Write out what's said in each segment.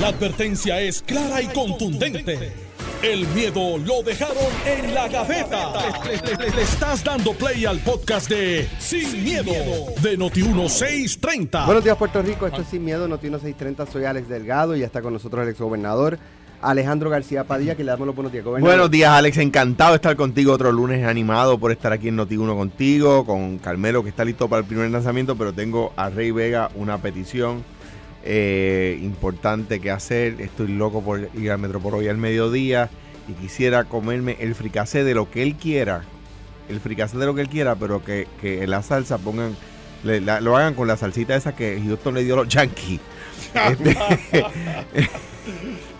La advertencia es clara y contundente. El miedo lo dejaron en la gaveta. Le, le- le estás dando play al podcast de Sin, miedo, de Noti1630. Buenos días, Puerto Rico. Esto es Sin Miedo, Noti 630. Soy Alex Delgado y ya está con nosotros el exgobernador Alejandro García Padilla, que le damos los buenos días, gobernador. Buenos días, Alex. Encantado de estar contigo otro lunes animado por estar aquí en Noti1 contigo, con Carmelo que está listo para el primer lanzamiento, pero tengo a Rey Vega una petición eh, importante que hacer. Estoy loco por ir al Metro por hoy al mediodía y quisiera comerme el fricasé de lo que él quiera. El fricasé de lo que él quiera, pero que, que en la salsa pongan, le- la- lo hagan con la salsita esa que Houston le dio a los Yankees. Este,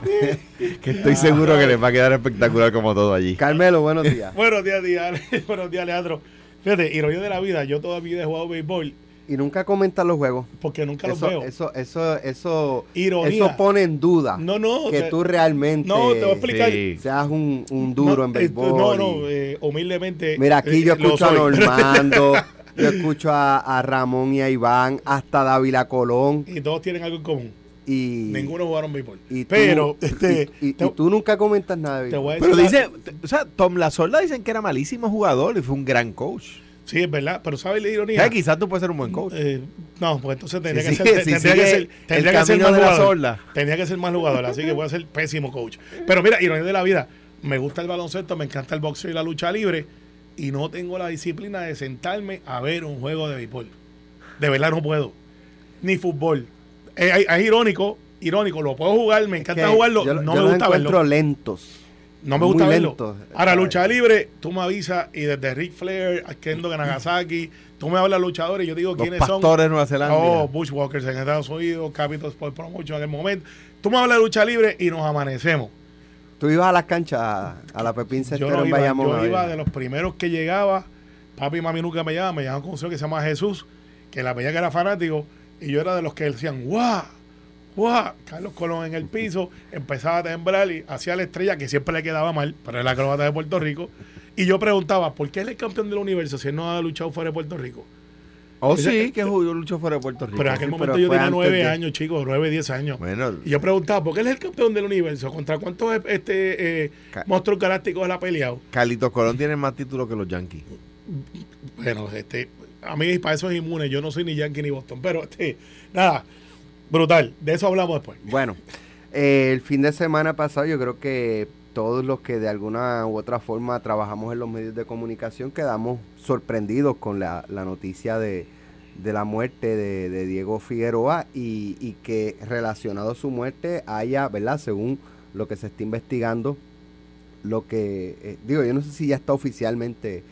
que estoy seguro que les va a quedar espectacular como todo allí. Carmelo, buenos días. Buenos días, días, buenos días, Alejandro. Fíjate, ironía de la vida, yo toda mi vida he jugado béisbol y nunca comentas los juegos. porque nunca los veo. eso, eso, eso, Ironía. eso pone en duda No, no, que te- tú realmente no, te voy a explicar. Sí. seas un, un duro No, en eh, béisbol. No, y- no, eh, humildemente. Mira, aquí eh, yo lo escucho a. Normando, yo escucho a, a Ramón y a Iván, hasta Dávila Colón. y todos tienen algo en común. Y, Ninguno jugaron béisbol. y tú- Pero, y- este, y, y te, tú nunca comentas nada de te béisbol. voy a Pero decir. dice, o sea, Tom Lasorda dicen que era malísimo jugador y fue un gran coach. Sí, es verdad, pero ¿sabes la ironía? sea, quizás tú puedes ser un buen coach. Eh, no, pues entonces tendría que ser, tendría que ser, tendría que ser más jugador. Tendría que ser más jugador, así que voy a ser pésimo coach. Pero mira, ironía de la vida, me gusta el baloncesto, me encanta el boxeo y la lucha libre y no tengo la disciplina de sentarme a ver un juego de béisbol. De verdad no puedo. Ni fútbol. Eh, es, es irónico, irónico, lo puedo jugar, me encanta Que jugarlo, yo- no yo me gusta verlo. lentos. No me gusta verlo. lento. Ahora, lucha libre, tú me avisas y desde Ric Flair, Kendo Nagasaki, tú me hablas luchadores y yo digo Los quiénes son. pastores Nueva Zelanda. Oh, Bushwalkers en Estados Unidos, Capital Sport Promotion en el momento. Tú me hablas de lucha libre y nos amanecemos. Tú ibas a las canchas, a, la Pepín Yo, Cestero no en iba, Bayamón. yo iba de los primeros que llegaba. Papi y mami nunca me llamaban, me llamaban con un señor que se llama Jesús, que la veía que era fanático, y yo era de los que decían, ¡guau! ¡Guau! Carlos Colón en el piso, empezaba a temblar y hacía la estrella que siempre le quedaba mal, pero era la acrobata de Puerto Rico. Y yo preguntaba, ¿por qué él es campeón del universo si él no ha luchado fuera de Puerto Rico? Oh, Ese- sí, que jugó luchó fuera de Puerto Rico. Pero en aquel sí, momento yo tenía nueve de- años, chicos, nueve, diez años. Bueno, Y yo preguntaba, ¿por qué él es el campeón del universo? ¿Contra cuántos este, eh, Ca- monstruos galácticos él ha peleado? Carlitos Colón tiene más títulos que los Yankees. Bueno, este, a mí para eso es inmune. Yo no soy ni Yankee ni Boston. Pero, este, nada, brutal. De eso hablamos después. Bueno, eh, el fin de semana pasado yo creo que todos los que de alguna u otra forma trabajamos en los medios de comunicación quedamos sorprendidos con la, la noticia de, de la muerte de, Diego Figueroa y, y que relacionado a su muerte haya, ¿verdad? Según lo que se está investigando, lo que, eh, digo, yo no sé si ya está oficialmente,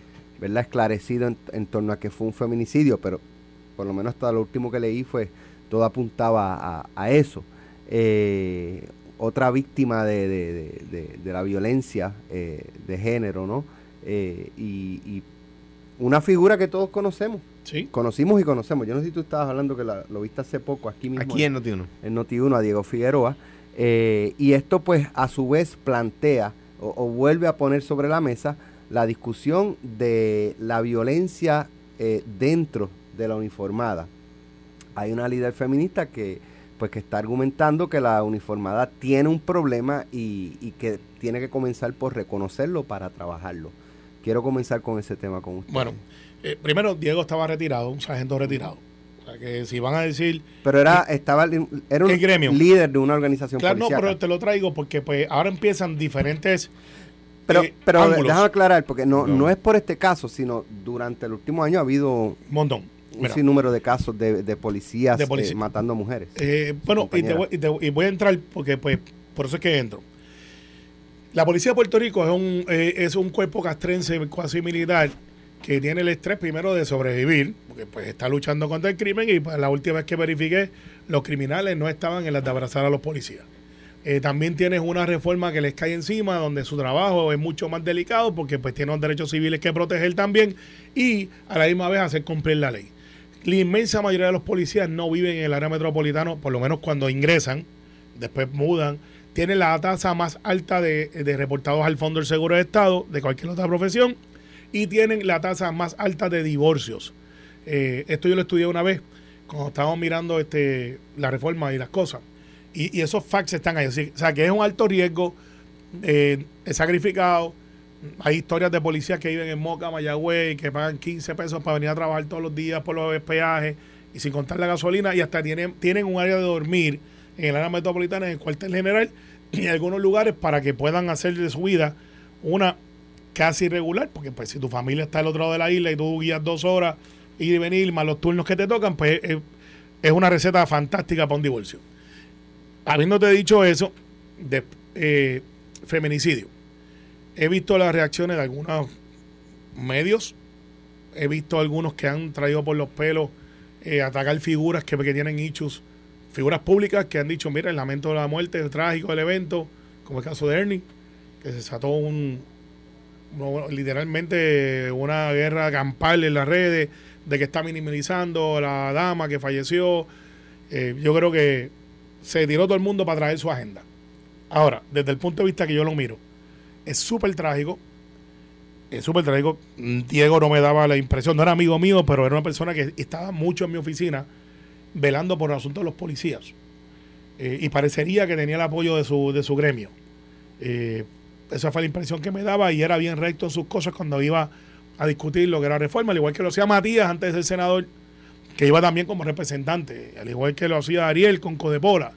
¿verdad? Esclarecido en, en torno a que fue un feminicidio, pero por lo menos hasta lo último que leí fue, todo apuntaba a, a eso. Eh, otra víctima de, de- de- de- de la violencia eh, de género, ¿no? Eh, y, y una figura que todos conocemos, Sí. conocimos y conocemos. Yo no sé si tú estabas hablando que la- lo viste hace poco aquí mismo. Aquí en Noti1. en Noti1 a Diego Figueroa. eh, y esto pues a su vez plantea o, o vuelve a poner sobre la mesa la discusión de la violencia eh, dentro de la uniformada. Hay una líder feminista que pues que está argumentando que la uniformada tiene un problema y, y que tiene que comenzar por reconocerlo para trabajarlo. Quiero comenzar con ese tema con usted. Bueno, eh, primero, Diego estaba retirado, un sargento retirado. O sea, que si van a decir... pero era estaba era un líder de una organización Claro, no, policíaca. pero te lo traigo porque pues ahora empiezan diferentes... Pero, eh, pero déjame aclarar, porque no, No. no es por este caso, sino durante el último año ha habido Un montón. Un Mira, sinnúmero de casos de, de policías De policía. eh, matando mujeres. Eh, bueno, y, te voy, y te- y voy a entrar porque pues por eso es que entro. La Policía de Puerto Rico es un, eh, es un cuerpo castrense cuasi militar que tiene el estrés primero de sobrevivir, porque pues está luchando contra el crimen y pues, la última vez que verifiqué, los criminales no estaban en las de abrazar a los policías. Eh, también tienes una reforma que les cae encima, donde su trabajo es mucho más delicado, porque pues tienen derechos civiles que proteger también y a la misma vez hacer cumplir la ley. La inmensa mayoría de los policías no viven en el área metropolitana, por lo menos cuando ingresan, después mudan. Tienen la tasa más alta de, reportados al Fondo del Seguro de Estado de cualquier otra profesión y tienen la tasa más alta de divorcios. Eh, esto yo lo estudié una vez cuando estábamos mirando este, la reforma y las cosas. Y, y esos facts están ahí. O sea, que es un alto riesgo, eh, sacrificado. Hay historias de policías que viven en Moca, Mayagüey, que pagan 15 pesos para venir a trabajar todos los días por los peajes y sin contar la gasolina y hasta tienen, tienen un área de dormir en el área metropolitana, en el cuartel general y en algunos lugares para que puedan hacer de su vida una casi regular, porque pues si tu familia está al otro lado de la isla y tú guías dos horas ir y venir, más los turnos que te tocan, pues es una receta fantástica para un divorcio. Habiéndote dicho eso, de eh, feminicidio, he visto las reacciones de algunos medios, he visto algunos que han traído por los pelos eh, atacar figuras que, tienen issues, figuras públicas que han dicho, mira, el lamento de la muerte, el trágico del evento, como el caso de Ernie, que se desató un, literalmente una guerra campal en las redes de que está minimizando la dama que falleció. Eh, yo creo que se tiró todo el mundo para traer su agenda. Ahora, desde el punto de vista que yo lo miro, es súper trágico. Es súper trágico. Diego no me daba la impresión, no era amigo mío, pero era una persona que estaba mucho en mi oficina velando por el asunto de los policías. Eh, y parecería que tenía el apoyo de su, de su gremio. Eh, esa fue la impresión que me daba y era bien recto en sus cosas cuando iba a discutir lo que era reforma, al igual que lo hacía Matías antes de senador, que iba también como representante, al igual que lo hacía Ariel con Codepola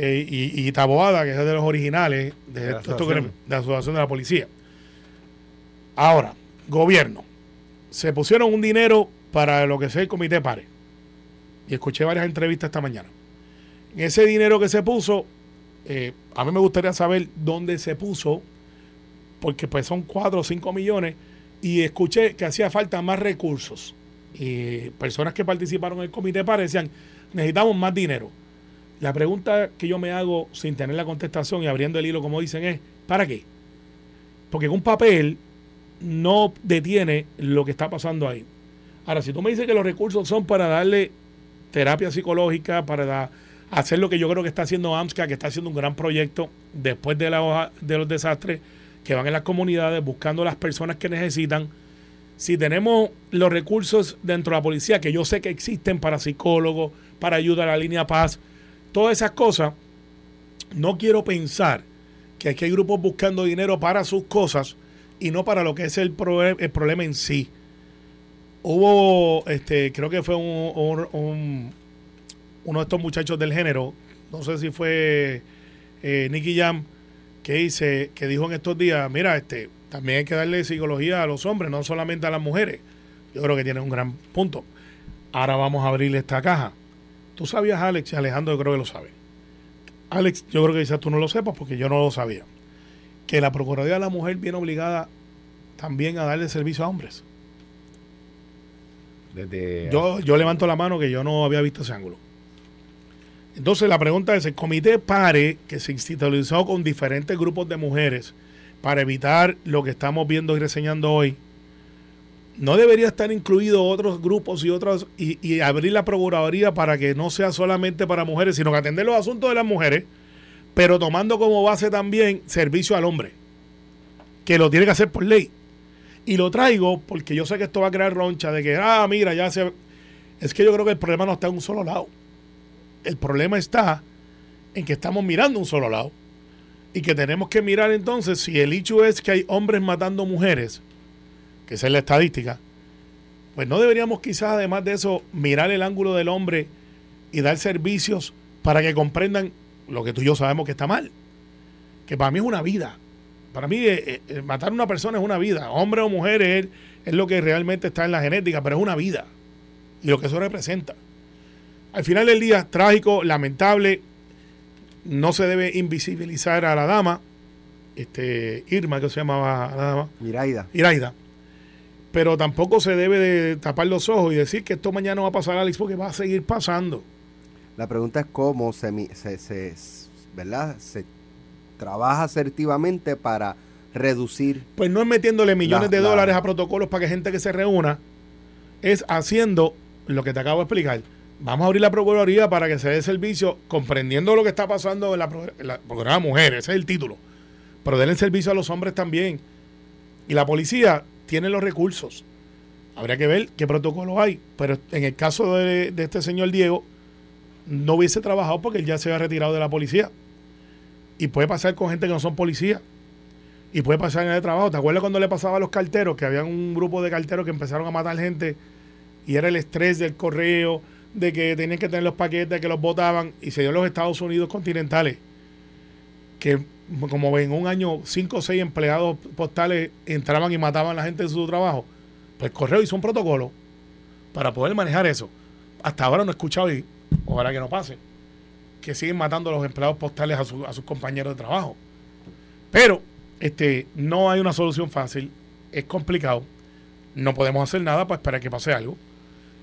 eh, y, y Taboada, que es de los originales de, De la de la Asociación de la Policía. Ahora, gobierno. Se pusieron un dinero para lo que sea el comité PARE. Y escuché varias entrevistas esta mañana. En ese dinero que se puso, eh, a mí me gustaría saber dónde se puso, porque pues son 4 o 5 millones, y escuché que hacía falta más recursos. Y personas que participaron en el comité PARE decían, necesitamos más dinero. La pregunta que yo me hago sin tener la contestación y abriendo el hilo, como dicen, es, ¿para qué? Porque un papel no detiene lo que está pasando ahí. Ahora, si tú me dices que los recursos son para darle terapia psicológica, para hacer lo que yo creo que está haciendo AMSCA, que está haciendo un gran proyecto después de, la hoja- de los desastres, que van en las comunidades buscando las personas que necesitan. Si tenemos los recursos dentro de la policía, que yo sé que existen para psicólogos, para ayuda a la línea paz, todas esas cosas, no quiero pensar que aquí hay grupos buscando dinero para sus cosas y no para lo que es el, proe- el problema en sí. Hubo, este, creo que fue un, un- un- uno de estos muchachos del género, no sé si fue eh, Nicky Jam, que dice, que dijo en estos días, mira, este, también hay que darle psicología a los hombres, no solamente a las mujeres. Yo creo que tiene un gran punto. Ahora vamos a abrirle esta caja. Tú sabías, Alex, y Alejandro, yo creo que lo sabe. Alex, yo creo que quizás tú no lo sepas porque yo no lo sabía. Que la Procuraduría de la Mujer viene obligada también a darle servicio a hombres. Desde Yo, yo levanto la mano que yo no había visto ese ángulo. Entonces la pregunta es, el comité PARE, que se institucionalizó con diferentes grupos de mujeres para evitar lo que estamos viendo y reseñando hoy, no debería estar incluido otros grupos y otros y, y abrir la procuraduría para que no sea solamente para mujeres, sino que atender los asuntos de las mujeres, pero tomando como base también servicio al hombre, que lo tiene que hacer por ley. Y lo traigo porque yo sé que esto va a crear roncha de que, ah, mira, ya se... Es que yo creo que el problema no está en un solo lado. El problema está en que estamos mirando un solo lado. Y que tenemos que mirar entonces si el hecho es que hay hombres matando mujeres, que esa es la estadística, pues no deberíamos quizás además de eso mirar el ángulo del hombre y dar servicios para que comprendan lo que tú y yo sabemos que está mal. Que para mí es una vida. Para mí eh, eh, matar a una persona es una vida. Hombre o mujer es, es lo que realmente está en la genética, pero es una vida. Y lo que eso representa. Al final del día, trágico, lamentable. No se debe invisibilizar a la dama. Este, Irma, que se llamaba la dama. Miraida. Iraida. Pero tampoco se debe de tapar los ojos y decir que esto mañana va a pasar, Alex, porque va a seguir pasando. La pregunta es cómo se, se, se- ¿verdad? se trabaja asertivamente para reducir Pues no es metiéndole millones La- de la- dólares a protocolos para que gente que se reúna, es haciendo lo que te acabo de explicar. Vamos a abrir la Procuraduría para que se dé servicio, comprendiendo lo que está pasando en la, en la Procuraduría de Mujeres, ese es el título. Pero denle servicio a los hombres también. Y la policía tiene los recursos. Habría que ver qué protocolo hay. Pero en el caso de, este señor Diego, no hubiese trabajado porque él ya se había retirado de la policía. Y puede pasar con gente que no son policías. Y puede pasar en el trabajo. ¿Te acuerdas cuando le pasaba a los carteros? Que había un grupo de carteros que empezaron a matar gente. Y era el estrés del correo, de que tenían que tener los paquetes, que los botaban. Y se dio en los Estados Unidos continentales. Que como en un año, cinco o seis empleados postales entraban y mataban a la gente de su trabajo. Pues el correo hizo un protocolo para poder manejar eso. Hasta ahora no he escuchado y ojalá que no pase. Que siguen matando a los empleados postales a, a sus compañeros de trabajo. Pero este, no hay una solución fácil, es complicado, no podemos hacer nada para esperar que pase algo.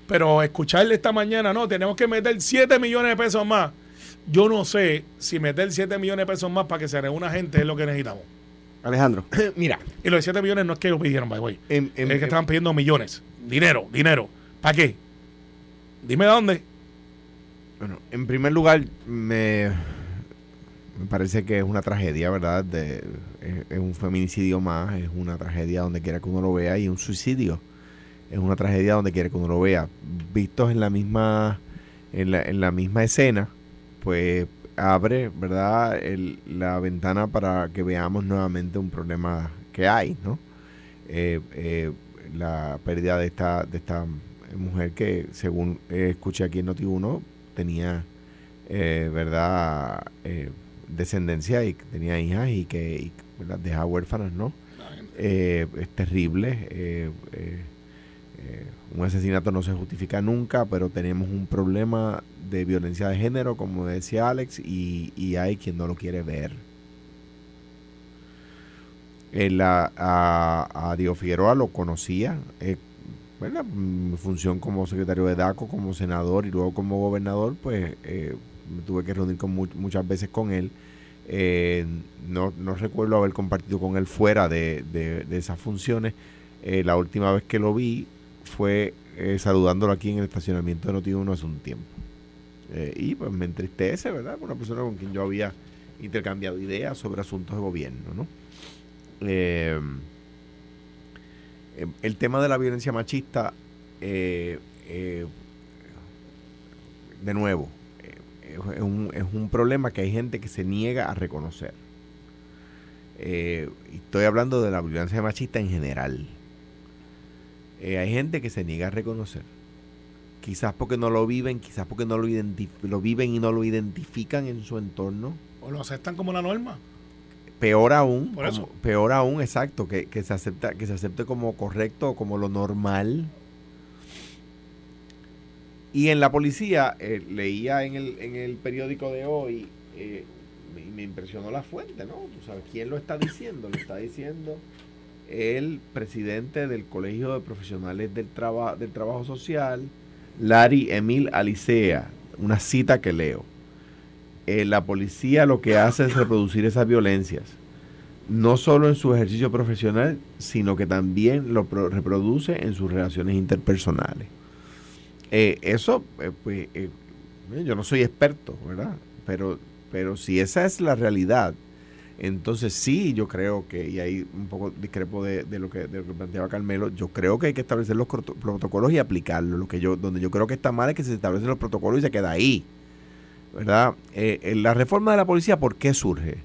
Pero escucharle esta mañana, no, tenemos que meter 7 millones de pesos más. Yo no sé si meter 7 millones de pesos más para que se reúna gente es lo que necesitamos. Alejandro. Mira. Y los 7 millones no es que lo pidieron, by way. En, es que estaban pidiendo millones. Dinero, dinero. ¿Para qué? Dime dónde. Bueno, en primer lugar, me me parece que es una tragedia, ¿verdad? De, es, un feminicidio más, es una tragedia donde quiera que uno lo vea y un suicidio es una tragedia donde quiera que uno lo vea. Vistos en la misma en la, en la misma escena, pues abre, ¿verdad? la ventana para que veamos nuevamente un problema que hay, ¿no? Eh, eh, la pérdida de esta de esta mujer que según escuché aquí en Noti1 tenía eh, verdad descendencia y tenía hijas y que las deja huérfanas, ¿no? Eh, es terrible. Eh, eh, un asesinato no se justifica nunca, pero tenemos un problema de violencia de género, como decía Alex, y, hay quien no lo quiere ver. La, a, a, Diego Figueroa lo conocía, bueno, mi función como secretario de DACO, como senador y luego como gobernador, pues me tuve que reunir con muchas veces con él. Eh, no, no, recuerdo haber compartido con él fuera de, de, esas funciones. Eh, la última vez que lo vi fue eh, saludándolo aquí en el estacionamiento de Noti1 hace un tiempo. y pues me entristece, ¿verdad? Una persona con quien yo había intercambiado ideas sobre asuntos de gobierno, ¿no? el tema de la violencia machista, de nuevo, es un, es un problema que hay gente que se niega a reconocer. Eh, estoy hablando de la violencia machista en general. Eh, hay gente que se niega a reconocer. Quizás porque no lo viven, quizás porque no lo, lo viven y no lo identifican en su entorno. O lo aceptan como la norma. Peor aún, peor aún, exacto, que, que, se acepta, que se acepte como correcto o como lo normal y en la policía, eh, leía en el, en el periódico de hoy, eh, me, me, impresionó la fuente, ¿no? ¿Tú sabes quién lo está diciendo? Lo está diciendo el presidente del Colegio de Profesionales del, del Trabajo Social, Larry Emil Alicea, una cita que leo. Eh, la policía lo que hace es reproducir esas violencias, no solo en su ejercicio profesional, sino que también lo reproduce en sus relaciones interpersonales. Eh, eso, eh, pues, eh, yo no soy experto, ¿verdad? Pero, pero si esa es la realidad, entonces sí, yo creo que, y ahí un poco discrepo de, lo, que, de lo que planteaba Carmelo, yo creo que hay que establecer los protocolos y aplicarlos. Lo que yo, donde yo creo que está mal es que se establecen los protocolos y se queda ahí. ¿Verdad? la reforma de la policía, ¿por qué surge?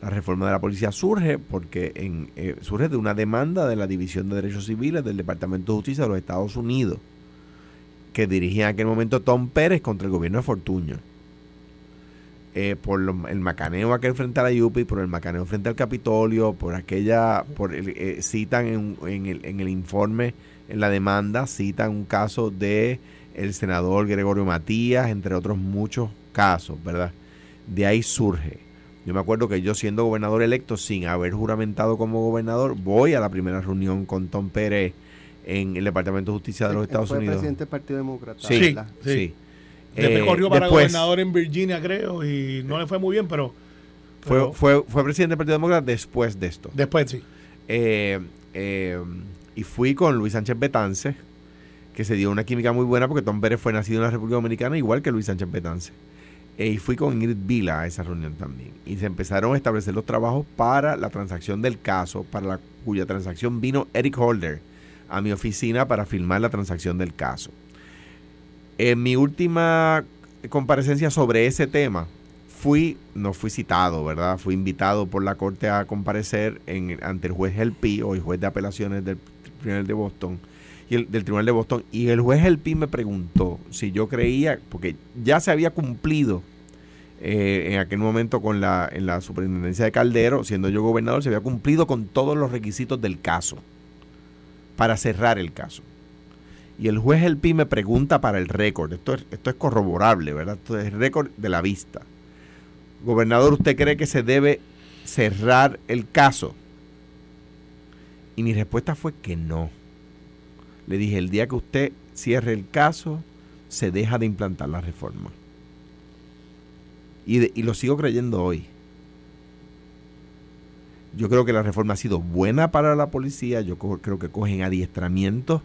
La reforma de la policía surge porque en, surge de una demanda de la División de Derechos Civiles del Departamento de Justicia de los Estados Unidos que dirigía en aquel momento Tom Pérez contra el gobierno de Fortuño. Eh, por el macaneo aquel frente a la Yupi, por el macaneo frente al Capitolio, por aquella, por eh, citan en, el, en el informe, en la demanda, citan un caso de el senador Gregorio Matías, entre otros muchos casos, ¿verdad? De ahí surge. Yo me acuerdo que yo siendo gobernador electo, sin haber juramentado como gobernador, voy a la primera reunión con Tom Pérez en el Departamento de Justicia de los Estados fue Unidos. presidente del Partido Demócrata. Sí, sí. Después eh, corrió para gobernador en Virginia, creo, y no le fue muy bien, pero... fue, fue, fue presidente del Partido Demócrata después de esto. Después, sí. Eh, eh, y fui con Luis Sánchez Betance, que se dio una química muy buena porque Tom Pérez fue nacido en la República Dominicana igual que Luis Sánchez Betance. y fui con Ingrid Vila a esa reunión también. Y se empezaron a establecer los trabajos para la transacción del caso, para la cuya transacción vino Eric Holder a mi oficina para firmar la transacción del caso. En mi última comparecencia sobre ese tema, fui, no fui citado, ¿verdad? Fui invitado por la corte a comparecer en, ante el juez Helpi, o el juez de apelaciones del Tribunal de Boston, y el, del Tribunal de Boston, y el juez Helpi me preguntó si yo creía, porque ya se había cumplido eh, en aquel momento con la, en la superintendencia de Caldero, siendo yo gobernador, se había cumplido con todos los requisitos del caso para cerrar el caso. Y el juez Helpi me pregunta para el récord, esto es, esto es corroborable, ¿verdad? Esto es el récord de la vista. Gobernador, ¿usted cree que se debe cerrar el caso? Y mi respuesta fue que no. Le dije, el día que usted cierre el caso, se deja de implantar la reforma. Y, y lo sigo creyendo hoy. Yo creo que la reforma ha sido buena para la policía, yo creo que cogen adiestramientos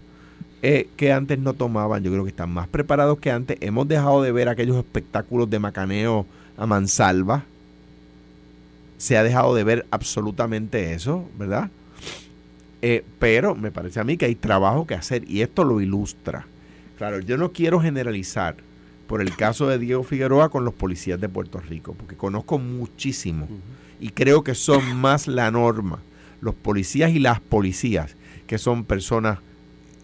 eh, que antes no tomaban, yo creo que están más preparados que antes. Hemos dejado de ver aquellos espectáculos de macaneo a mansalva. Se ha dejado de ver absolutamente eso, ¿verdad? Eh, pero me parece a mí que hay trabajo que hacer y esto lo ilustra. Claro, yo no quiero generalizar por el caso de Diego Figueroa con los policías de Puerto Rico, porque conozco muchísimo y creo que son más la norma. Los policías y las policías, que son personas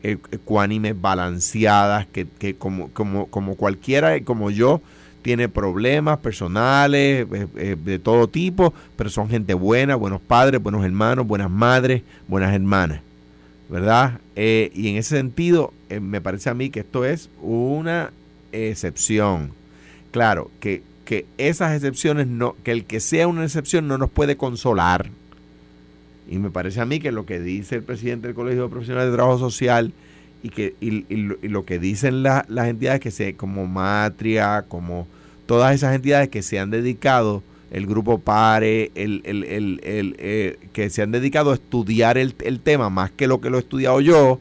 ecuánimes, balanceadas, que, que como, como, como cualquiera, como yo, tiene problemas personales eh, eh, de todo tipo, pero son gente buena, buenos padres, buenos hermanos, buenas madres, buenas hermanas, ¿verdad? Eh, y en ese sentido, me parece a mí que esto es una excepción. Claro, que, que esas excepciones, no, que el que sea una excepción no nos puede consolar. Y me parece a mí que lo que dice el presidente del Colegio de Profesionales de Trabajo Social y que lo que dicen las entidades que se como Matria, como todas esas entidades que se han dedicado, el grupo PARE, el, el, el, eh, que se han dedicado a estudiar el, tema más que lo que lo he estudiado yo,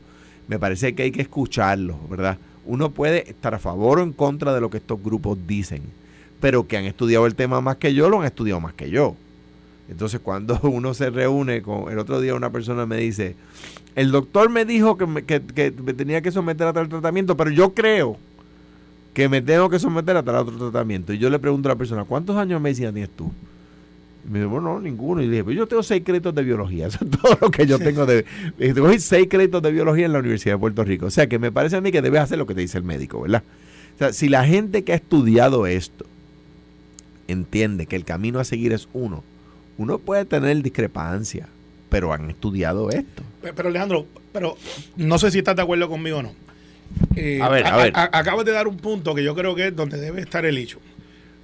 me parece que hay que escucharlo, ¿verdad? Uno puede estar a favor o en contra de lo que estos grupos dicen, pero que han estudiado el tema más que yo, lo han estudiado más que yo. Entonces cuando uno se reúne con, el otro día una persona me dice, el doctor me dijo que me, que, que me tenía que someter a tal tratamiento, pero yo creo que me tengo que someter a tal otro tratamiento. Y yo le pregunto a la persona, ¿cuántos años de medicina tienes tú? Y me dice, bueno, no, ninguno. Y le dije, pues yo tengo seis créditos de biología. Eso es todo lo que yo tengo de... Tengo seis créditos de biología en la Universidad de Puerto Rico. O sea, que me parece a mí que debes hacer lo que te dice el médico, ¿verdad? O sea, si la gente que ha estudiado esto entiende que el camino a seguir es uno, uno puede tener discrepancia, pero han estudiado esto. Pero Alejandro, pero no sé si estás de acuerdo conmigo o no. Eh, a ver, a, ver. acabas de dar un punto que yo creo que es donde debe estar el hecho.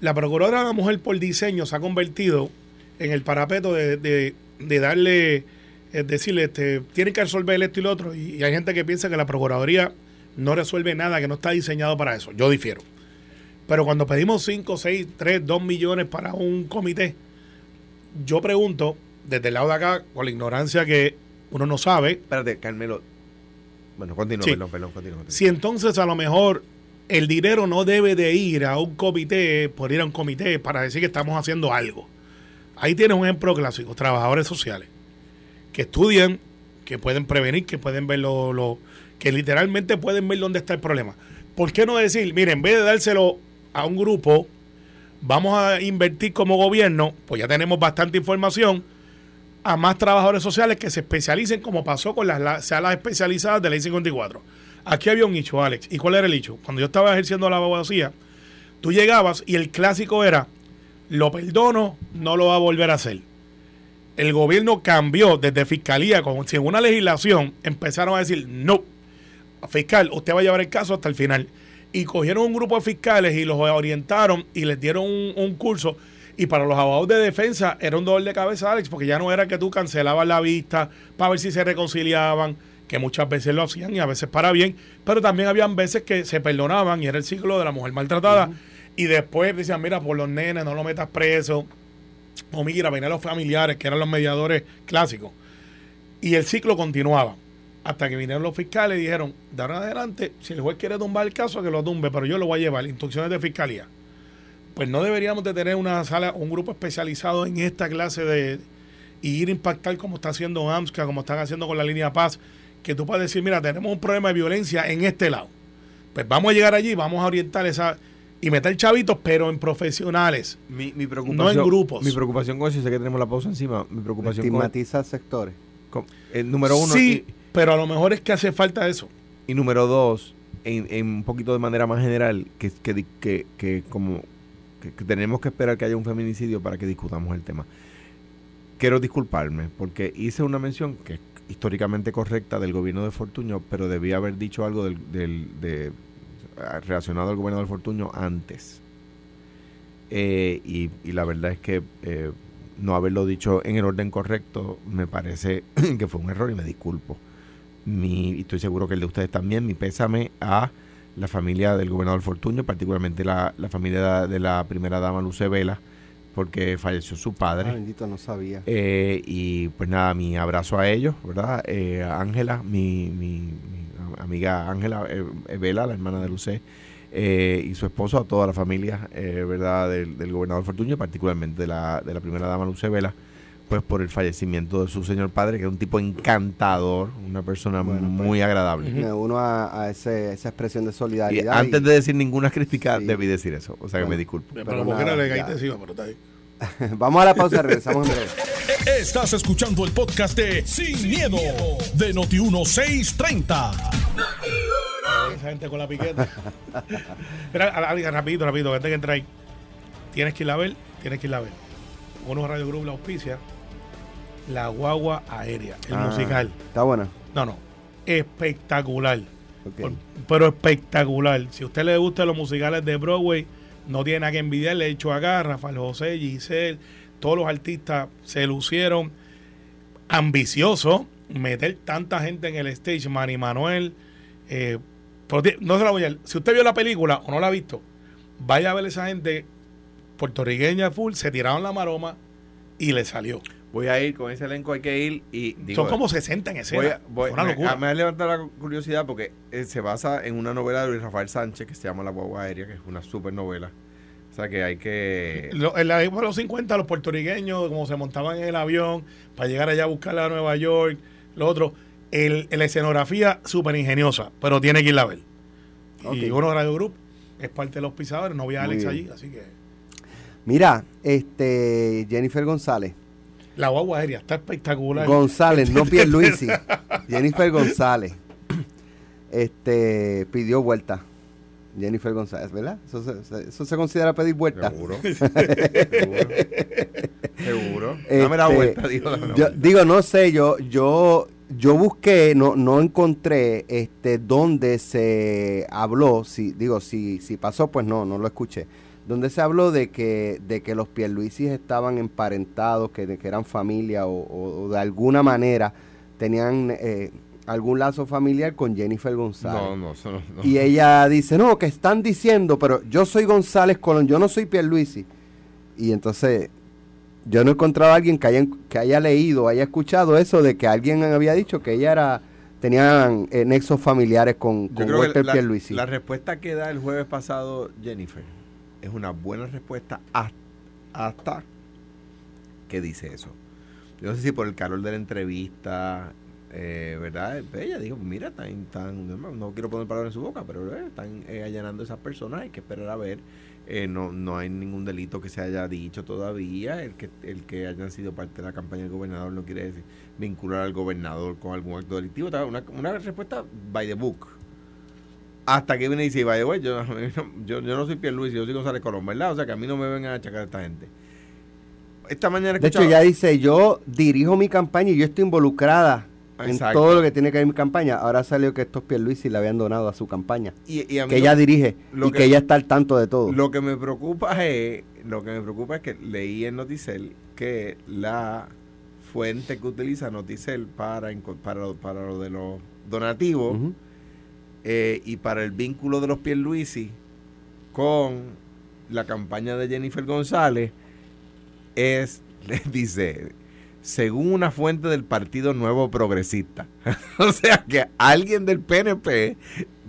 La procuradora de la mujer por diseño se ha convertido en el parapeto de, darle, es decirle, este, tienen que resolver esto y lo otro. Y, hay gente que piensa que la Procuraduría no resuelve nada, que no está diseñado para eso. Yo difiero. Pero cuando pedimos 5, 6, 3, 2 millones para un comité, yo pregunto, desde el lado de acá, con la ignorancia que uno no sabe. Espérate, Carmelo, bueno, continúa, perdón, perdón, Si entonces a lo mejor el dinero no debe de ir a un comité por ir a un comité para decir que estamos haciendo algo. Ahí tienes un ejemplo clásico, trabajadores sociales que estudian, que pueden prevenir, que pueden ver lo, que literalmente pueden ver dónde está el problema. ¿Por qué no decir, mire, en vez de dárselo a un grupo, vamos a invertir como gobierno, pues ya tenemos bastante información, a más trabajadores sociales que se especialicen como pasó con las salas especializadas de la ley 54. Aquí había un nicho, Alex. ¿Y cuál era el nicho? Cuando yo estaba ejerciendo la abogacía, tú llegabas y el clásico era, lo perdono, no lo va a volver a hacer. El gobierno cambió desde fiscalía, con, una legislación empezaron a decir, no, fiscal, usted va a llevar el caso hasta el final. Y cogieron un grupo de fiscales y los orientaron y les dieron un curso y para los abogados de defensa era un dolor de cabeza, Alex, porque ya no era que tú cancelabas la vista para ver si se reconciliaban, que muchas veces lo hacían y a veces para bien, pero también habían veces que se perdonaban y era el ciclo de la mujer maltratada. Y después decían, mira, por los nenes no lo metas preso. O mira, venían los familiares, que eran los mediadores clásicos. Y el ciclo continuaba. Hasta que vinieron los fiscales y dijeron, de ahora en adelante, si el juez quiere tumbar el caso, que lo tumbe, pero yo lo voy a llevar, instrucciones de fiscalía pues no deberíamos de tener una sala, un grupo especializado en esta clase de y ir a impactar como está haciendo AMSCA, como están haciendo con la línea Paz, que tú puedes decir, mira, tenemos un problema de violencia en este lado. Pues vamos a llegar allí, vamos a orientar esa... y meter chavitos, pero en profesionales. Mi, mi preocupación, No en grupos. Mi preocupación con eso, y sé que tenemos la pausa encima, mi preocupación con, Estigmatiza sectores. con- el número uno sí, pero a lo mejor es que hace falta eso. y, número dos, en, en un poquito de manera más general, que, que, que, que como que, que tenemos que esperar que haya un feminicidio para que discutamos el tema. Quiero disculparme porque hice una mención que es históricamente correcta del gobierno de Fortuño, pero debía haber dicho algo del, del- de, relacionado al gobierno de Fortuño antes. Eh, y, y la verdad es que eh, no haberlo dicho en el orden correcto me parece que fue un error y me disculpo. Mi, y estoy seguro que el de ustedes también, mi pésame a la familia del gobernador Fortuño, particularmente la, la familia de la primera dama Luce Vela, porque falleció su Ah, padre. bendito, no sabía. Eh, y pues nada, mi abrazo a ellos, ¿verdad? Eh, a Ángela, mi, mi, mi amiga Ángela eh, Vela, la hermana de Lucé, eh, y su esposo, a toda la familia, eh, ¿verdad? Del, del gobernador Fortuño, particularmente de la, de la primera dama Lucé Vela, pues por el fallecimiento de su señor padre, que era un tipo encantador, una persona Bueno, pues, muy agradable. Me uno a, a ese- esa expresión de Y solidaridad. antes y- de decir ninguna crítica, Sí. debí decir eso. O sea que Bueno. me disculpo. Pero, Pero nada, le caíste encima, pero está ahí. Vamos a la pausa, regresamos en breve. Estás escuchando el podcast de Sin, miedo, de Noti1630. Esa gente con la piqueta. Mira, rapidito, rapidito, antes que entre ahí. Tienes que ir a ver, tienes que ir a ver. Uno Radio Group la auspicia. La guagua aérea, el Ah, musical. Está buena. No, no. Espectacular. Por- pero espectacular. Si a usted le gustan los musicales de Broadway, no tiene nada que envidiar. Le he dicho acá, Rafael José, Giselle, todos los artistas se lucieron. Ambicioso, meter tanta gente en el stage, Manny Manuel. eh, no se la voy a Si usted vio la película o no la ha visto, vaya a ver esa gente puertorriqueña full, se tiraron la maroma y le salió. Voy a ir con ese elenco, hay que ir y digo, Son como 60 en escena. voy a- voy- Fue una locura. Me, ha levantado la curiosidad porque eh, se basa en una novela de Luis Rafael Sánchez que se llama La Guagua Aérea, que es una super novela. O sea que hay que... Lo- en la época de los 50, los puertorriqueños, como se montaban en el avión para llegar allá a buscarla a Nueva York, lo otro, el, la escenografía súper ingeniosa, pero tiene que irla a ver. Y Ok. uno Radio Group es parte de los pisadores, no vi a Alex allí, así que Mira, este Jennifer González. La guagua aérea está espectacular. González, no Pierluisi. Jennifer González. Este pidió vuelta. Jennifer González, ¿verdad? Eso se, se- eso se considera pedir vuelta. Seguro. Seguro. Seguro. Dame la Este, vuelta, digo, dame la Yo, vuelta. digo, no sé, yo, yo, yo busqué, no, no encontré este dónde se habló, si, digo, si, si pasó, pues no, no lo escuché. Donde se habló de que, de que los Pierluisis estaban emparentados, que, que eran familia o, o- o de alguna manera tenían eh, algún lazo familiar con Jennifer González. No, no, eso no, no. Y ella dice, no, que están diciendo, pero yo soy González Colón, yo no soy Pierluisi. Y entonces, yo no he encontrado a alguien que haya, que haya leído, haya escuchado eso de que alguien había dicho que ella era, tenían eh, nexos familiares con, con Walter la, Pierluisi. la respuesta que da el jueves pasado Jennifer es una buena respuesta hasta, que dice eso. Yo no sé si por el calor de la entrevista, eh, ¿verdad? Ella dijo, mira, están, están- no, quiero poner palabras en su boca, pero están eh, allanando a esas personas, hay que esperar a ver. Eh, no, no hay ningún delito que se haya dicho todavía. El que, el que hayan sido parte de la campaña del gobernador no quiere decir vincular al gobernador con algún acto delictivo. Una, una respuesta by the book. Hasta que viene y dice, vaya, güey, yo, yo, yo no soy Pierluisi, yo soy González Colón, ¿verdad? O sea, que a mí no me vengan a achacar a esta gente. Esta mañana de hecho, ella dice, yo dirijo mi campaña y yo estoy involucrada en todo lo que tiene que ver mi campaña. Ahora salió que estos Pierluisi le habían donado a su campaña. y, y a mí Que lo- ella dirige lo y que- que ella está al tanto de todo. Lo que me preocupa es, lo que me preocupa es que leí en Noticel que la fuente que utiliza Noticel para, para, lo- para lo de los donativos. Eh, y para el vínculo de los Pierluisi con la campaña de Jennifer González es, dice, según una fuente del Partido Nuevo Progresista. o sea que alguien del PNP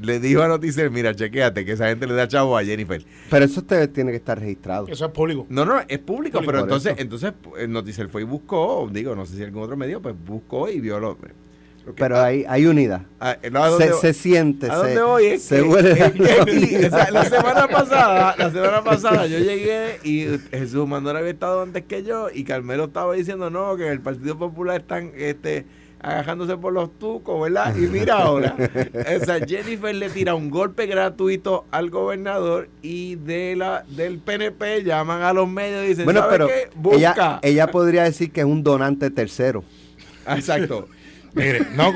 le dijo a Noticel, mira, chequéate que esa gente le da chavo a Jennifer. Pero eso te- tiene que estar registrado. Eso es público. No, no, es público, Público, pero entonces, eso. entonces eh, Noticel fue y buscó, digo, no sé si algún otro medio, pues buscó y vio lo, pero hay, hay unidad. Ah, eh, se, siente. ¿A dónde voy? se huele la semana pasada, la semana pasada yo llegué y Jesús Manuel había estado antes que yo y Carmelo estaba diciendo no, que en el Partido Popular están este agajándose por los tucos, ¿verdad? Y mira ahora, o sea, Jennifer le tira un golpe gratuito al gobernador y de la del PNP llaman a los medios y dicen, bueno, pero Ella, ella podría decir que es un donante tercero. Exacto. Mire, no, no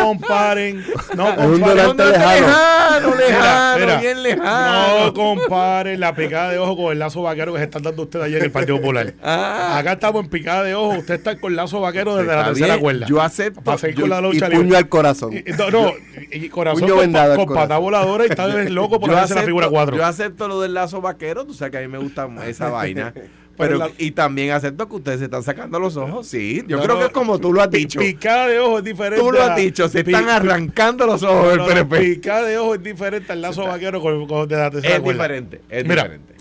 comparen. No comparen. lejano, lejano, bien lejano. No comparen la picada de ojo con el lazo vaquero que se están dando ustedes ayer en el Partido Popular. Ah. Acá estamos en picada de ojo. Usted está con el lazo vaquero desde la tercera cuerda. Yo acepto. con la lucha y puño al corazón. no, no, y corazón con, con pata voladora y está loco por hacerse la figura 4. Yo acepto lo del lazo vaquero. Tú sabes que a mí me gusta esa vaina. Pero, y también acepto que ustedes se están sacando los ojos, sí. Yo creo que es como tú lo has dicho. Picada de ojo es diferente. Tú lo has dicho, se están arrancando los ojos del PNP. Picada de ojo es diferente al lazo vaquero con, de la tercera Es diferente, es diferente.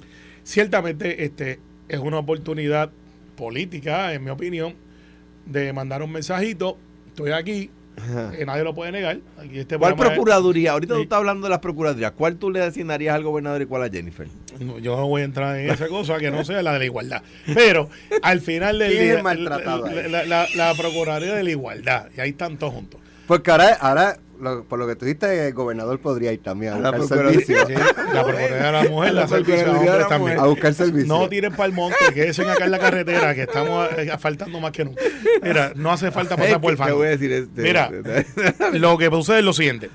Ciertamente, este es una oportunidad política, en mi opinión, de mandar un mensajito. Estoy aquí, que nadie lo puede negar. Este ¿Cuál procuraduría? Ahorita tú estás hablando de las procuradurías. ¿Cuál tú le asignarías al gobernador y cuál a Jennifer? yo no voy a entrar en esa cosa que no sea la de la igualdad. Pero al final del día, la, la, la, Procuraduría de la Igualdad. Y ahí están todos juntos. Porque ahora, ahora por lo que tú dijiste, el gobernador podría ir también a buscar servicio. la Procuraduría de la Mujer, la, servicio también. A buscar servicio. No tiren para el monte, que eso acá en la carretera, que estamos eh, faltando más que nunca. Mira, no hace falta pasar por el fango. Este, Mira, lo que sucede es lo siguiente.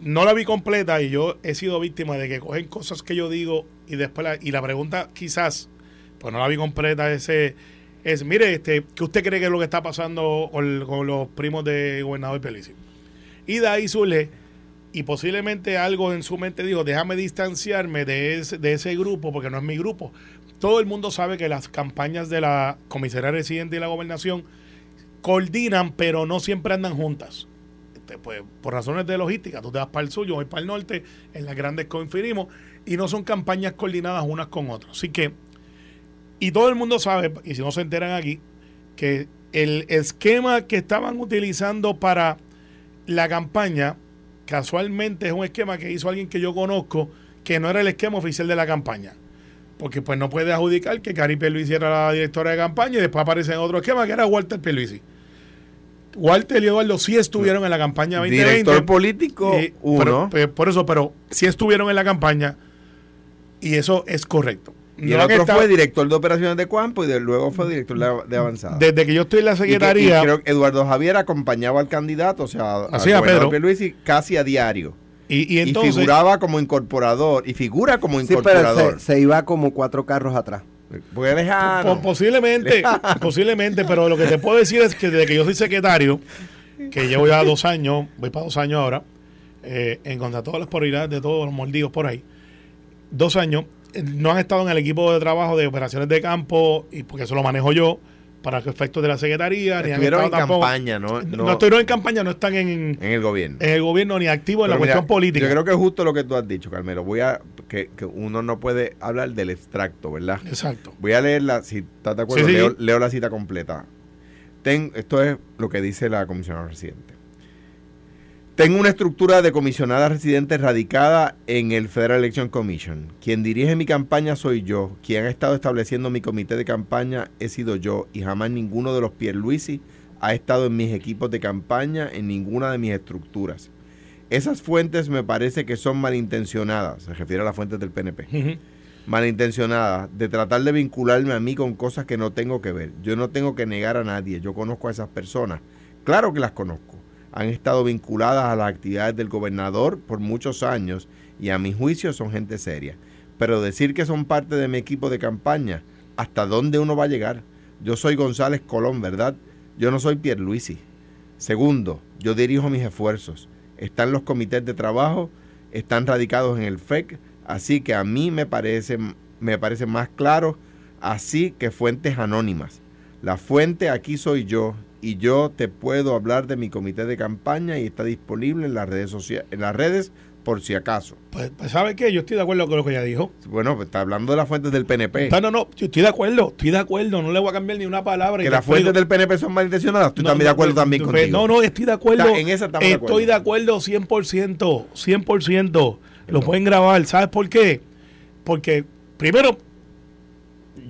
No la vi completa y yo he sido víctima de que cogen cosas que yo digo y después la, y la pregunta quizás, pues no la vi completa, ese es, mire, este, ¿qué usted cree que es lo que está pasando con, los primos de gobernador Pelici? Y de ahí surge, y posiblemente algo en su mente dijo, déjame distanciarme de ese, de ese grupo porque no es mi grupo. Todo el mundo sabe que las campañas de la comisaría residente y la gobernación coordinan, pero no siempre andan juntas. Este, pues, por razones de logística, tú te vas para el sur, yo voy para el norte, en las grandes coincidimos, y no son campañas coordinadas unas con otras. Así que, y todo el mundo sabe, y si no se enteran aquí, que el esquema que estaban utilizando para la campaña casualmente es un esquema que hizo alguien que yo conozco que no era el esquema oficial de la campaña. Porque pues no puede adjudicar que Cari Pierluisi era la directora de campaña y después aparece en otro esquema que era Walter Pierluisi. Walter y Eduardo sí estuvieron en la campaña 2020. Director político, uno. Pues, por eso, pero sí estuvieron en la campaña y eso es correcto. Y el otro fue director de operaciones de Cuampo y luego fue director de, avanzada. Desde que yo estoy en la secretaría. creo que Eduardo Javier acompañaba al candidato, o sea, a Pedro Luis casi a diario. Y, entonces, figuraba como incorporador. Y figura como incorporador. se, iba como cuatro carros atrás. posiblemente, posiblemente, pero lo que te puedo decir es que desde que yo soy secretario, que llevo ya dos años, voy para dos años ahora, eh, en contra de todas las prioridades de todos los mordidos por ahí, dos años, no han estado en el equipo de trabajo de operaciones de campo, y porque eso lo manejo yo, para efectos de la Secretaría. Ni en campaña, ¿no? No, estuvieron en campaña, no están en, en el gobierno. En el gobierno ni activos en la cuestión política. Yo creo que es justo lo que tú has dicho, Carmelo. Voy a que, uno no puede hablar del extracto, ¿verdad? Exacto. Voy a leerla, si estás de acuerdo, leo, la cita completa. Ten, esto es lo que dice la comisionada residente. Tengo una estructura de comisionada residente radicada en el Federal Election Commission. Quien dirige mi campaña soy yo. Quien ha estado estableciendo mi comité de campaña he sido yo y jamás ninguno de los Pierluisi ha estado en mis equipos de campaña en ninguna de mis estructuras. Esas fuentes me parece que son malintencionadas, se refiere a las fuentes del PNP. Malintencionadas, de tratar de vincularme a mí con cosas que no tengo que ver. Yo no tengo que negar a nadie, yo conozco a esas personas. Claro que las conozco han estado vinculadas a las actividades del gobernador por muchos años y a mi juicio son gente seria. Pero decir que son parte de mi equipo de campaña, ¿hasta dónde uno va a llegar? Yo soy González Colón, ¿verdad? Yo no soy Pierluisi. Segundo, yo dirijo mis esfuerzos. Están los comités de trabajo, están radicados en el FEC, así que a mí me parece, me parece más claro, así que fuentes anónimas. La fuente aquí soy yo y yo te puedo hablar de mi comité de campaña y está disponible en las redes sociales, en las redes por si acaso. Pues, pues ¿sabe qué? Yo estoy de acuerdo con lo que ella dijo. Bueno, pues está hablando de las fuentes del PNP. No, no, no, yo estoy de acuerdo, estoy de acuerdo, no le voy a cambiar ni una palabra. que las fuentes del PNP son malintencionadas. Estoy No, también de no, acuerdo pues, también contigo. No, no, estoy de acuerdo. Está- en esa estamos de acuerdo. Estoy de acuerdo 100%, 100%. Lo pueden grabar, ¿sabes por qué? Porque, primero,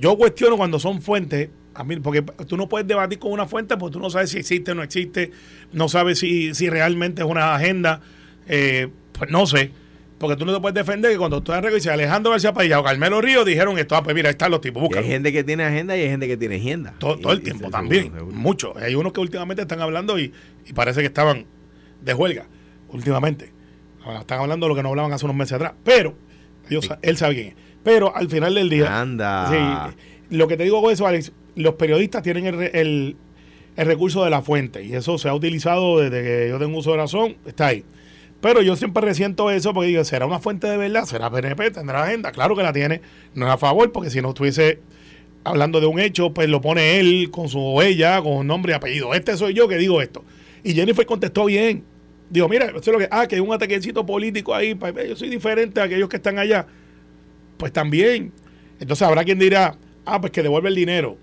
yo cuestiono cuando son fuentes, a mí, porque tú no puedes debatir con una fuente porque tú no sabes si existe o no existe, no sabes si, si realmente es una agenda, eh, pues no sé. Porque tú no te puedes defender que cuando tú dice Alejandro García Padilla o Carmelo Río dijeron esto, ah, pues mira, ahí están los tipos, Y hay búscalo. gente que tiene agenda y hay gente que tiene agenda. Todo, Y- todo el y tiempo también. Mucho. Hay unos que últimamente están hablando y, y parece que estaban de huelga. Últimamente. Ahora están hablando de lo que no hablaban hace unos meses atrás. Pero, ellos, sa- él sabe quién es. Pero al final del día. Anda. Sí, lo que te digo con eso, Alex, los periodistas tienen el, el- recurso de la fuente. Y eso se ha utilizado desde que yo tengo uso de razón. Está ahí. Pero yo siempre resiento eso porque digo, ¿será una fuente de verdad? ¿Será PNP? ¿Tendrá agenda? Claro que la tiene. No es a favor, porque si no estuviese hablando de un hecho, pues lo pone él con su huella, con nombre y apellido. Este soy yo que digo esto. Y Jennifer contestó bien. Digo, mira, eso es lo que. Ah, que hay un ataquecito político ahí. pues, Yo soy diferente a aquellos que están allá. Pues también. Entonces habrá quien dirá, ah, pues que devuelve el dinero.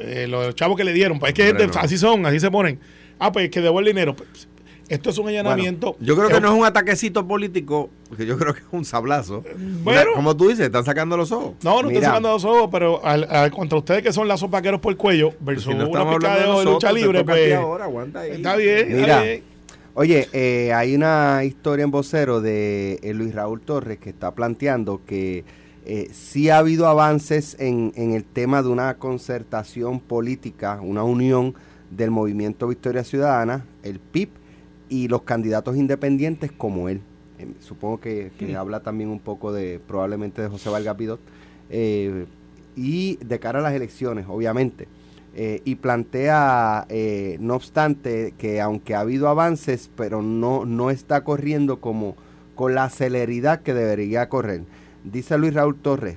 Eh, los chavos que le dieron. Pues es que gente- así son, así se ponen. Ah, pues que devuelve el dinero. Pues, esto es un allanamiento. Yo creo que Es- no es un ataquecito político, porque yo creo que es un sablazo. Bueno. Una- como tú dices, están sacando los ojos. No, no Mira. sacando los ojos, pero al- al- contra ustedes que son lazos vaqueros por el cuello versus Si no una picadeo de, nosotros, lucha te libre, pues ahora, aguanta ahí. está bien, está Mira. bien. Oye, eh, hay una historia en vocero de eh, Luis Raúl Torres que está planteando que eh, sí ha habido avances en, en el tema de una concertación política, una unión del movimiento Victoria Ciudadana, el PIB, y los candidatos independientes como él. Eh, supongo que, que habla también un poco de, probablemente de José Vargas Pidot, eh, y de cara a las elecciones, obviamente. Eh, y plantea, eh, no obstante, que aunque ha habido avances, pero no, no está corriendo como con la celeridad que debería correr. Dice Luis Raúl Torres,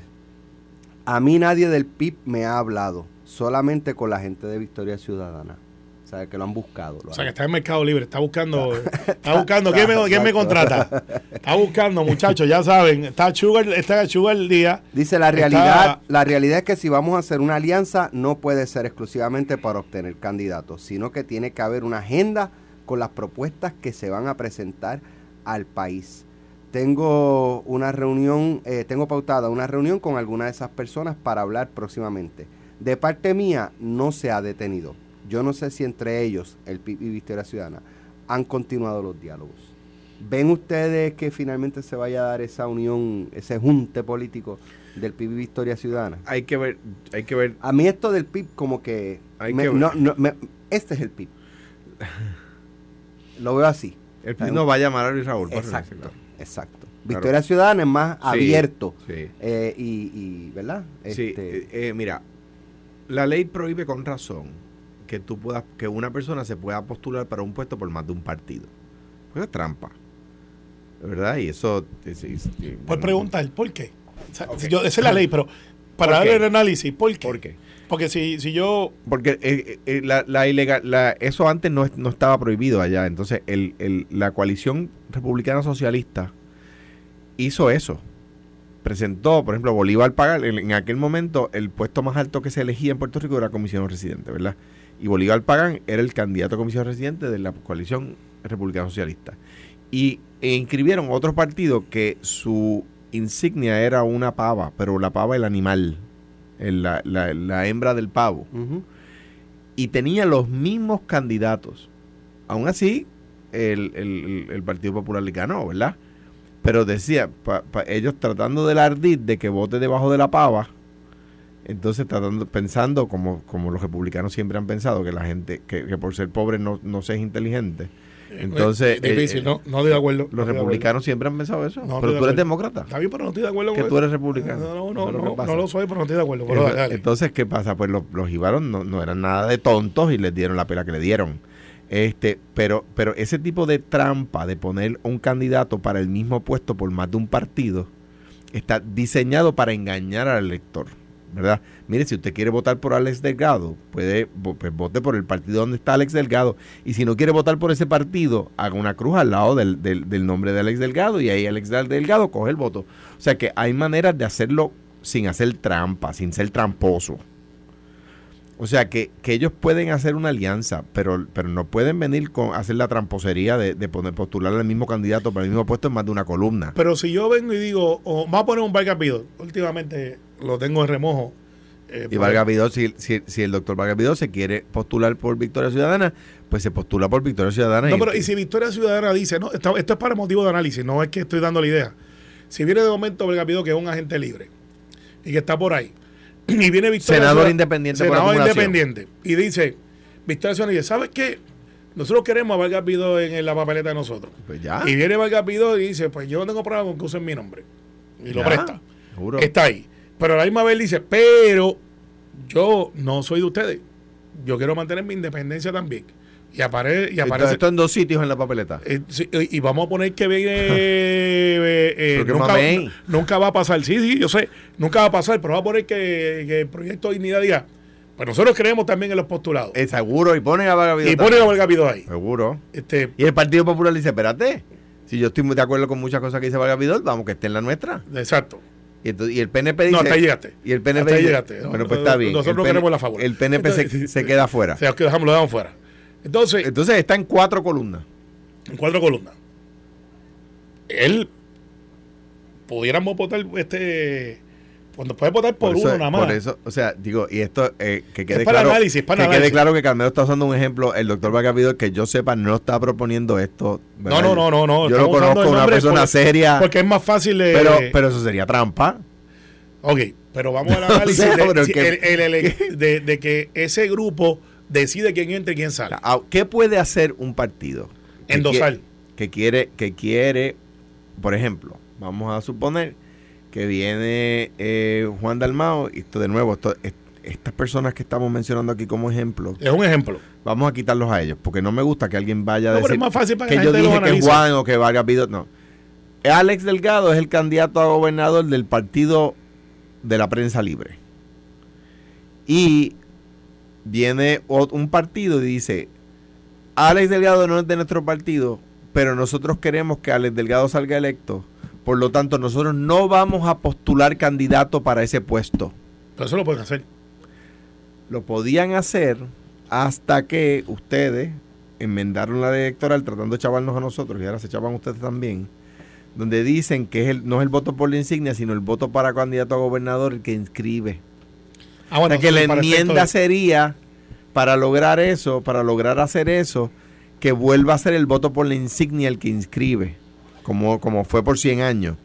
a mí nadie del PIB me ha hablado, solamente con la gente de Victoria Ciudadana. O sea, que lo han buscado. lo O sea, han- que está en Mercado Libre, está buscando, está buscando, ¿quién me, quién me contrata? Está buscando, muchachos, ya saben, está Sugar, está Sugar el día. Dice la Está- realidad, la realidad es que si vamos a hacer una alianza no puede ser exclusivamente para obtener candidatos, sino que tiene que haber una agenda con las propuestas que se van a presentar al país. Tengo una reunión, eh, tengo pautada una reunión con alguna de esas personas para hablar próximamente. De parte mía no se ha detenido. Yo no sé si entre ellos, el PIB y Victoria Ciudadana, han continuado los diálogos. ¿Ven ustedes que finalmente se vaya a dar esa unión, ese junte político del PIB y Victoria Ciudadana? Hay que ver, hay que ver. A mí esto del PIB como que... Hay me- que ver. no, no, me- este es el PIB. Lo veo así. El PIB no va a llamar a Luis Raúl. Exacto. Exacto. Victoria Ciudadana es más Sí, abierto. sí. eh, y, y, ¿verdad? Sí, Este, eh, eh, mira, la ley prohíbe con razón que tú puedas, que una persona se pueda postular para un puesto por más de un partido. Eso es trampa. ¿Verdad? Y eso. es- es- eh, Por preguntar, ¿por qué? O sea, Ok. si yo- esa es la ley, pero para ¿Por darle el análisis, ¿por qué? ¿Por qué? Porque si, si yo Porque eh, eh, la, la ilegal, la- eso antes no, no estaba prohibido allá. Entonces, el, el- la coalición republicana socialista hizo eso. Presentó, por ejemplo, Bolívar Pagal, en, en aquel momento el puesto más alto que se elegía en Puerto Rico era comisión residente, ¿verdad? Y Bolívar Pagán era el candidato a comisión residente de la coalición republicana socialista. Y e inscribieron otro partido que su insignia era una pava, pero la pava el animal, el- la, la- la hembra del pavo y tenía los mismos candidatos. Aún así, el, el- el Partido Popular le ganó, ¿verdad? Pero decía, pa- pa- ellos tratando del ardid de que vote debajo de la pava, entonces tratando, pensando como, como los republicanos siempre han pensado, que la gente, que, que por ser pobre no, no se es inteligente. Entonces, es difícil, eh, no, no estoy de acuerdo. Los republicanos siempre han pensado eso. No, pero tú eres demócrata. Está bien, pero no estoy de acuerdo Que tú eres republicano. No, no, no, no, lo soy, pero no estoy de acuerdo. Pero dale. Entonces, ¿qué pasa? Pues los, los jibaros no, no eran nada de tontos y les dieron la pela que le dieron. Este, pero, pero ese tipo de trampa de poner un candidato para el mismo puesto por más de un partido está diseñado para engañar al elector. ¿Verdad? Mire, si usted quiere votar por Alex Delgado, puede pues, vote por el partido donde está Alex Delgado. Y si no quiere votar por ese partido, haga una cruz al lado del, del nombre de Alex Delgado y ahí Alex Delgado coge el voto. O sea que hay maneras de hacerlo sin hacer trampa, sin ser tramposo. O sea, que, ellos pueden hacer una alianza, pero, pero no pueden venir con hacer la tramposería de, poner postular al mismo candidato para el mismo puesto en más de una columna. Pero si yo vengo y digo, oh, vamos a poner un Vargas últimamente lo tengo en remojo. Eh, y Vargas si, si, el doctor Vargas se quiere postular por Victoria Ciudadana, pues se postula por Victoria Ciudadana. No, pero y si Victoria Ciudadana dice, no, esto, es para motivo de análisis, no es que estoy dando la idea. Si viene de momento Vargas que es un agente libre y que está por ahí, y viene Victoria Senador independiente. Senador independiente. Y dice, Victoria Ciudadana dice, ¿sabes qué? Nosotros queremos a Vargas en, la papeleta de nosotros. Pues ya. Y viene Vargas y dice, pues yo no tengo problema con que usen mi nombre. Y lo presta. Seguro. Está ahí. Pero a la misma vez dice, pero yo no soy de ustedes. Yo quiero mantener mi independencia también. Y, aparece y aparece. Esto en dos sitios en la papeleta. Eh, y vamos a poner que viene. Eh, eh, nunca, nunca, va a pasar. Sí, sí, yo sé. Nunca va a pasar. Pero vamos a poner que, el proyecto de dignidad diga. Pues nosotros creemos también en los postulados. Es seguro. Y ponen a Vargas Y ponen a Vargas ahí. Seguro. Este, y el Partido Popular dice: espérate. Si yo estoy muy de acuerdo con muchas cosas que dice Vargas vamos que esté en la nuestra. Exacto. Y, el PNP dice. No, hasta llegaste. Y el PNP hasta llegaste. Bueno, pues está bien. Nosotros queremos la favor. El PNP se, queda fuera. O sea, que dejamos, lo dejamos fuera. Entonces. Entonces está en cuatro columnas. En cuatro columnas. Él. Pudiéramos votar este. Cuando puede votar por, uno nada más. Por eso, o sea, digo, y esto eh, que quede claro. Análisis, para que quede claro que Carmelo está usando un ejemplo. El doctor Vagapido, que yo sepa, no está proponiendo esto. No, no, no, no, no. Yo lo conozco una persona seria. Porque es más fácil de. Pero, pero eso sería trampa. Ok, pero vamos al análisis de, de, que ese grupo decide quién entra y quién sale. Ah, ¿Qué puede hacer un partido? Endosar. Que quiere, que quiere, por ejemplo, vamos a suponer que viene eh, Juan Dalmao, y esto de nuevo, estas personas que estamos mencionando aquí como ejemplo. Es un ejemplo. Vamos a quitarlos a ellos, porque no me gusta que alguien vaya a decir es más fácil para que, que yo dije que Juan o que Vargas Pido. No. Alex Delgado es el candidato a gobernador del partido de la prensa libre. Y viene un partido y dice, Alex Delgado no es de nuestro partido, pero nosotros queremos que Alex Delgado salga electo. Por lo tanto, nosotros no vamos a postular candidato para ese puesto. Pero eso lo pueden hacer. Lo podían hacer hasta que ustedes enmendaron la ley electoral tratando de chavarnos a nosotros, y ahora se chavan ustedes también, donde dicen que es el, no es el voto por la insignia, sino el voto para candidato a gobernador el que inscribe. Ah, bueno, que la enmienda sería para lograr eso, para lograr hacer eso, que vuelva a ser el voto por la insignia el que inscribe, como, como fue por 100 años.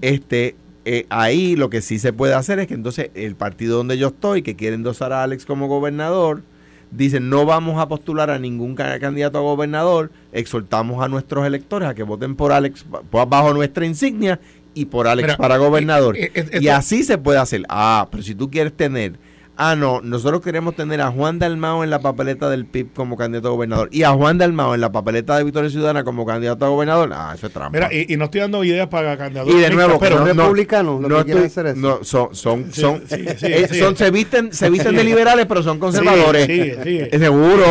Este, eh, ahí lo que sí se puede hacer es que entonces el partido donde yo estoy, que quiere endosar a Alex como gobernador, dicen no vamos a postular a ningún candidato a gobernador, exhortamos a nuestros electores a que voten por Alex bajo nuestra insignia y por Alex para gobernador. y así se puede hacer. Ah, pero si tú quieres tener ah, no, nosotros queremos tener a Juan Dalmao en la papeleta del PIB como candidato a gobernador y a Juan Dalmao en la papeleta de Victoria Ciudadana como candidato a gobernador, ah, eso es trampa. Mira, y, no estoy dando ideas para candidatos. Y de nuevo, pero no, republicanos, no, que hacer eso. No, son, son, son, eh, son se visten, se visten de liberales, pero son conservadores. Sí, sí, Seguro,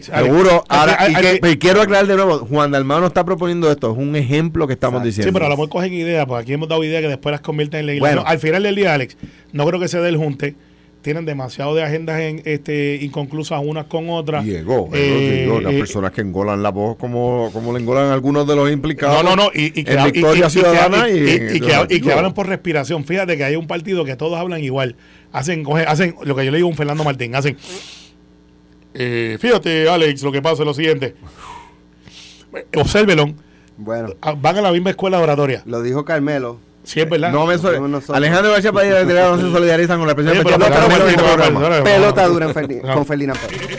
seguro. Ahora, y, quiero aclarar de nuevo, Juan Dalmao no está proponiendo esto, es un ejemplo que estamos diciendo. Sí, pero a lo mejor cogen ideas, porque aquí hemos dado ideas que después las convierten en ley. Bueno, al final del día, Alex, no creo que se dé el junte tienen demasiado de agendas en, este, inconclusas unas con otras. Y ego, eh, las eh, personas que engolan la voz como, como le engolan algunos de los implicados. No, no, no, y, y que, en Victoria Ciudadana y, que, hablan por respiración. Fíjate que hay un partido que todos hablan igual. Hacen, hacen lo que yo le digo a un Fernando Martín, hacen... Eh, fíjate, Alex, lo que pasa es lo siguiente. Obsérvelo. Bueno. Van a la misma escuela oratoria. Lo dijo Carmelo. Sí, es verdad. No me Alejandro García Padilla de no se solidarizan con la presión Pelota dura con Felina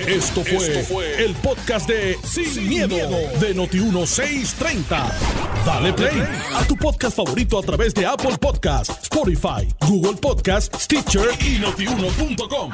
Esto fue, el podcast de Sin, miedo, de Noti1630. Dale play a tu podcast favorito a través de Apple Podcasts, Spotify, Google Podcasts, Stitcher y notiuno.com.